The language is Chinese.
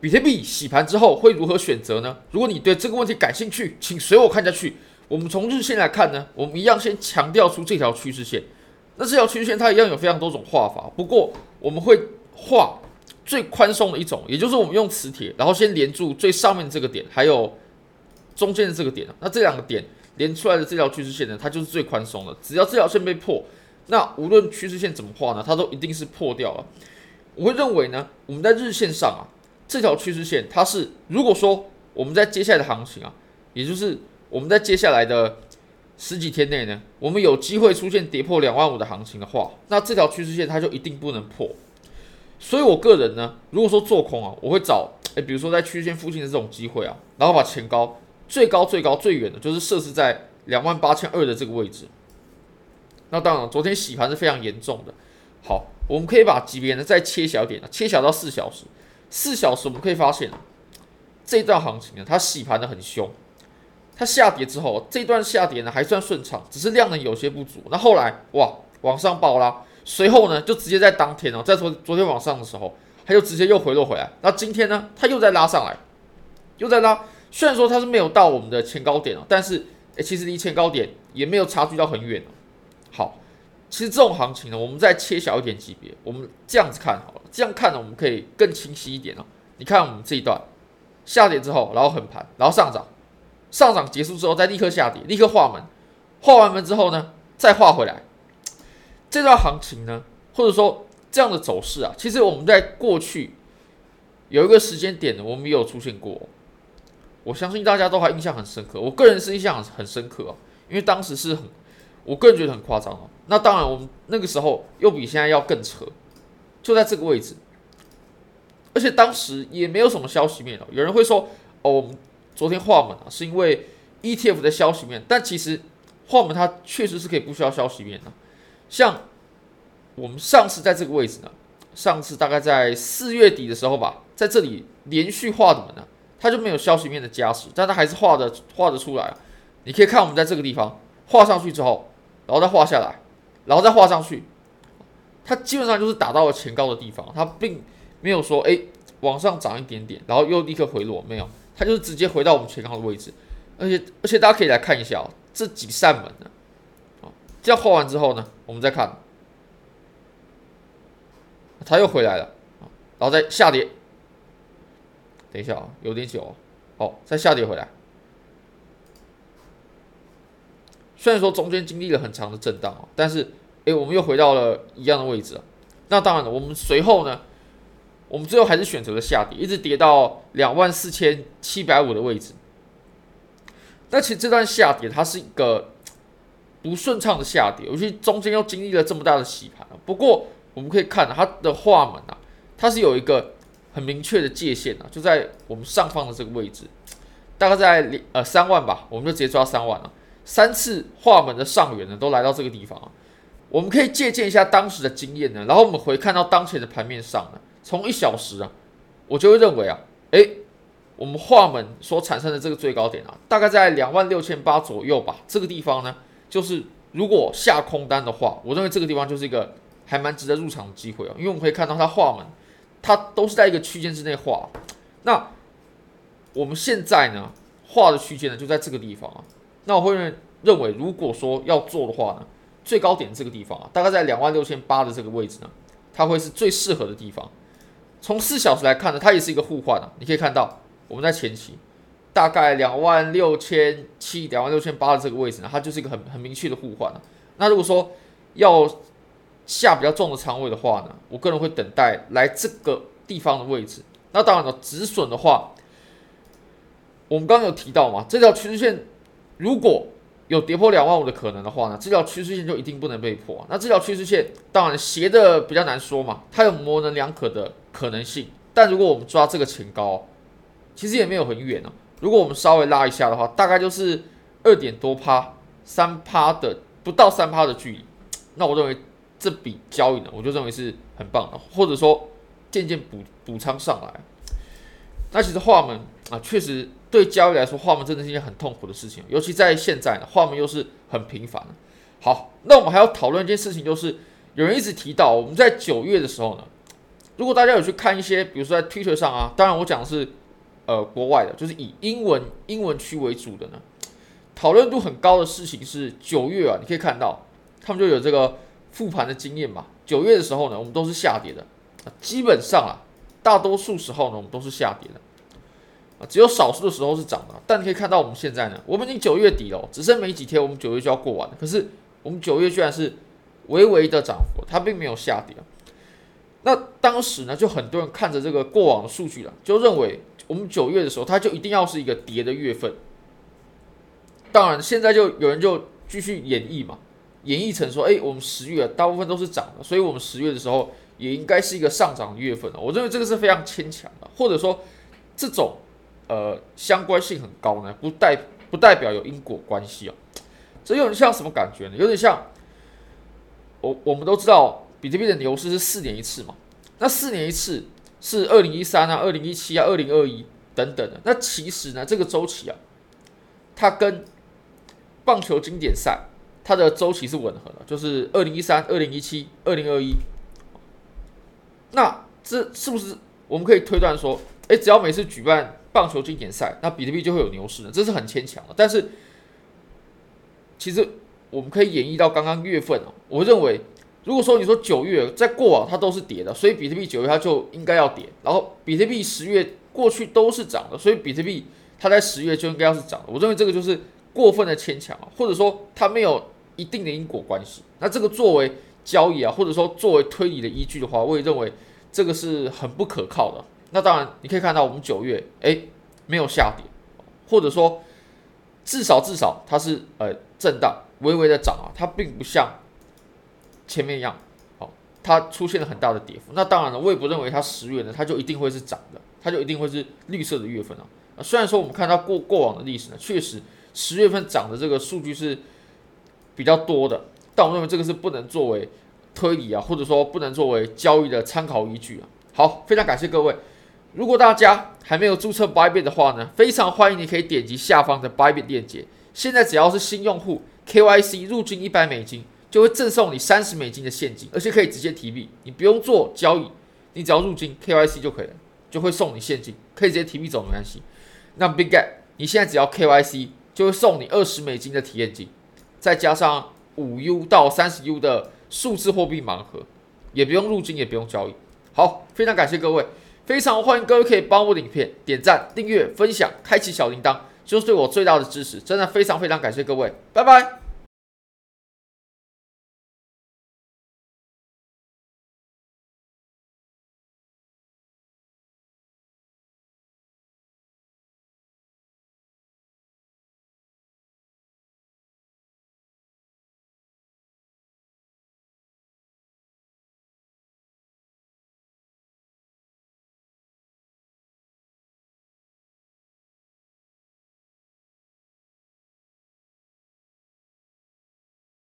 比特币洗盘之后会如何选择呢？如果你对这个问题感兴趣，请随我看下去。我们从日线来看呢，我们一样先强调出这条趋势线。那这条趋势线它一样有非常多种画法，不过我们会画最宽松的一种，也就是我们用磁铁，然后先连住最上面这个点，还有中间的这个点。那这两个点连出来的这条趋势线呢，它就是最宽松的。只要这条线被破，那无论趋势线怎么画呢，它都一定是破掉了。我会认为呢，我们在日线上啊。这条趋势线，它是如果说我们在接下来的行情啊，也就是我们在接下来的十几天内呢，我们有机会出现跌破两万五的行情的话，那这条趋势线它就一定不能破。所以我个人呢，如果说做空啊，我会找诶，比如说在趋势线附近的这种机会啊，然后把前高最高最高最远的，就是设置在两万八千二的这个位置。那当然，昨天洗盘是非常严重的。好，我们可以把级别呢再切小点啊，切小到四小时。四小时我们可以发现，这段行情呢，它洗盘的很凶，它下跌之后，这段下跌呢还算顺畅，只是量能有些不足。那后来哇，往上爆拉，随后呢就直接在当天哦，在昨昨天晚上的时候，它就直接又回落回来。那今天呢，它又在拉上来，又在拉。虽然说它是没有到我们的前高点哦，但是，其实离前高点也没有差距到很远。好。其实这种行情呢，我们再切小一点级别，我们这样子看好了，这样看呢，我们可以更清晰一点哦。你看我们这一段下跌之后，然后横盘，然后上涨，上涨结束之后再立刻下跌，立刻画门，画完门之后呢，再画回来。这段行情呢，或者说这样的走势啊，其实我们在过去有一个时间点呢，我们也有出现过。我相信大家都还印象很深刻，我个人是印象很深刻哦，因为当时是很。我个人觉得很夸张哦。那当然，我们那个时候又比现在要更扯，就在这个位置，而且当时也没有什么消息面哦。有人会说，哦，我们昨天画门啊，是因为 ETF 的消息面，但其实画门它确实是可以不需要消息面的。像我们上次在这个位置呢，上次大概在四月底的时候吧，在这里连续画的门呢，它就没有消息面的加持，但它还是画的画的出来啊。你可以看我们在这个地方画上去之后。然后再画下来，然后再画上去，它基本上就是打到了前高的地方，它并没有说哎往上涨一点点，然后又立刻回落，没有，它就是直接回到我们前高的位置，而且而且大家可以来看一下哦，这几扇门呢，啊，这样画完之后呢，我们再看，它又回来了，然后再下跌，等一下啊，有点久哦，好，再下跌回来。虽然说中间经历了很长的震荡，但是，诶，我们又回到了一样的位置。那当然了，我们随后呢，我们最后还是选择了下跌，一直跌到两万四千七百五的位置。那其实这段下跌它是一个不顺畅的下跌，尤其中间又经历了这么大的洗盘。不过我们可以看它的画门啊，它是有一个很明确的界限啊，就在我们上方的这个位置，大概在呃三万吧，我们就直接抓三万了。三次画门的上缘呢，都来到这个地方啊。我们可以借鉴一下当时的经验呢，然后我们回看到当前的盘面上呢，从一小时啊，我就会认为啊，诶，我们画门所产生的这个最高点啊，大概在两万六千八左右吧。这个地方呢，就是如果下空单的话，我认为这个地方就是一个还蛮值得入场的机会啊，因为我们可以看到它画门，它都是在一个区间之内画。那我们现在呢，画的区间呢，就在这个地方啊。那我会认认为，如果说要做的话呢，最高点这个地方啊，大概在两万六千八的这个位置呢，它会是最适合的地方。从四小时来看呢，它也是一个互换啊。你可以看到，我们在前期大概两万六千七、两万六千八的这个位置呢，它就是一个很很明确的互换啊。那如果说要下比较重的仓位的话呢，我个人会等待来这个地方的位置。那当然了，止损的话，我们刚刚有提到嘛，这条趋势线。如果有跌破两万五的可能的话呢，这条趋势线就一定不能被破。那这条趋势线当然斜的比较难说嘛，它有模棱两可的可能性。但如果我们抓这个前高，其实也没有很远啊。如果我们稍微拉一下的话，大概就是二点多趴、三趴的不到三趴的距离。那我认为这笔交易呢，我就认为是很棒的，或者说渐渐补补仓上来。那其实画门啊，确实。对交易来说，画门真的是一件很痛苦的事情，尤其在现在呢，画门又是很频繁。好，那我们还要讨论一件事情，就是有人一直提到我们在九月的时候呢，如果大家有去看一些，比如说在 Twitter 上啊，当然我讲的是呃国外的，就是以英文英文区为主的呢，讨论度很高的事情是九月啊，你可以看到他们就有这个复盘的经验嘛。九月的时候呢，我们都是下跌的，基本上啊，大多数时候呢，我们都是下跌的啊，只有少数的时候是涨的。但你可以看到我们现在呢，我们已经九月底了，只剩没几天，我们九月就要过完了。可是我们九月居然是微微的涨幅，它并没有下跌。那当时呢，就很多人看着这个过往的数据了，就认为我们九月的时候，它就一定要是一个跌的月份。当然，现在就有人就继续演绎嘛。演绎成说，哎，我们十月大部分都是涨的，所以我们十月的时候也应该是一个上涨的月份。我认为这个是非常牵强的，或者说这种呃相关性很高呢，不代不代表有因果关系啊。这有点像什么感觉呢？有点像我我们都知道，比特币的牛市是四年一次嘛。那四年一次是二零一三啊、二零一七啊、二零二一等等的。那其实呢，这个周期啊，它跟棒球经典赛。它的周期是吻合的，就是二零一三、二零一七、二零二一。那这是不是我们可以推断说，哎，只要每次举办棒球经典赛，那比特币就会有牛市呢？这是很牵强的。但是，其实我们可以演绎到刚刚月份哦。我认为，如果说你说九月在过往它都是跌的，所以比特币九月它就应该要跌。然后比特币十月过去都是涨的，所以比特币它在十月就应该要是涨的。我认为这个就是过分的牵强啊，或者说它没有。一定的因果关系，那这个作为交易啊，或者说作为推理的依据的话，我也认为这个是很不可靠的。那当然，你可以看到我们九月哎没有下跌，或者说至少至少它是呃震荡微微的涨啊，它并不像前面一样，好，它出现了很大的跌幅。那当然了，我也不认为它十月呢，它就一定会是涨的，它就一定会是绿色的月份啊。虽然说我们看到过过往的历史呢，确实十月份涨的这个数据是。比较多的，但我认为这个是不能作为推理啊，或者说不能作为交易的参考依据啊。好，非常感谢各位。如果大家还没有注册 Bybit 的话呢，非常欢迎你可以点击下方的 Bybit 链接。现在只要是新用户，KYC 入金一百美金，就会赠送你三十美金的现金，而且可以直接提币，你不用做交易，你只要入金 KYC 就可以了，就会送你现金，可以直接提币走没关系。那 Big Get 你现在只要 KYC 就会送你二十美金的体验金。再加上五 U 到三十 U 的数字货币盲盒，也不用入金，也不用交易。好，非常感谢各位，非常欢迎各位可以帮我的影片点赞、订阅、分享、开启小铃铛，就是对我最大的支持。真的非常非常感谢各位，拜拜。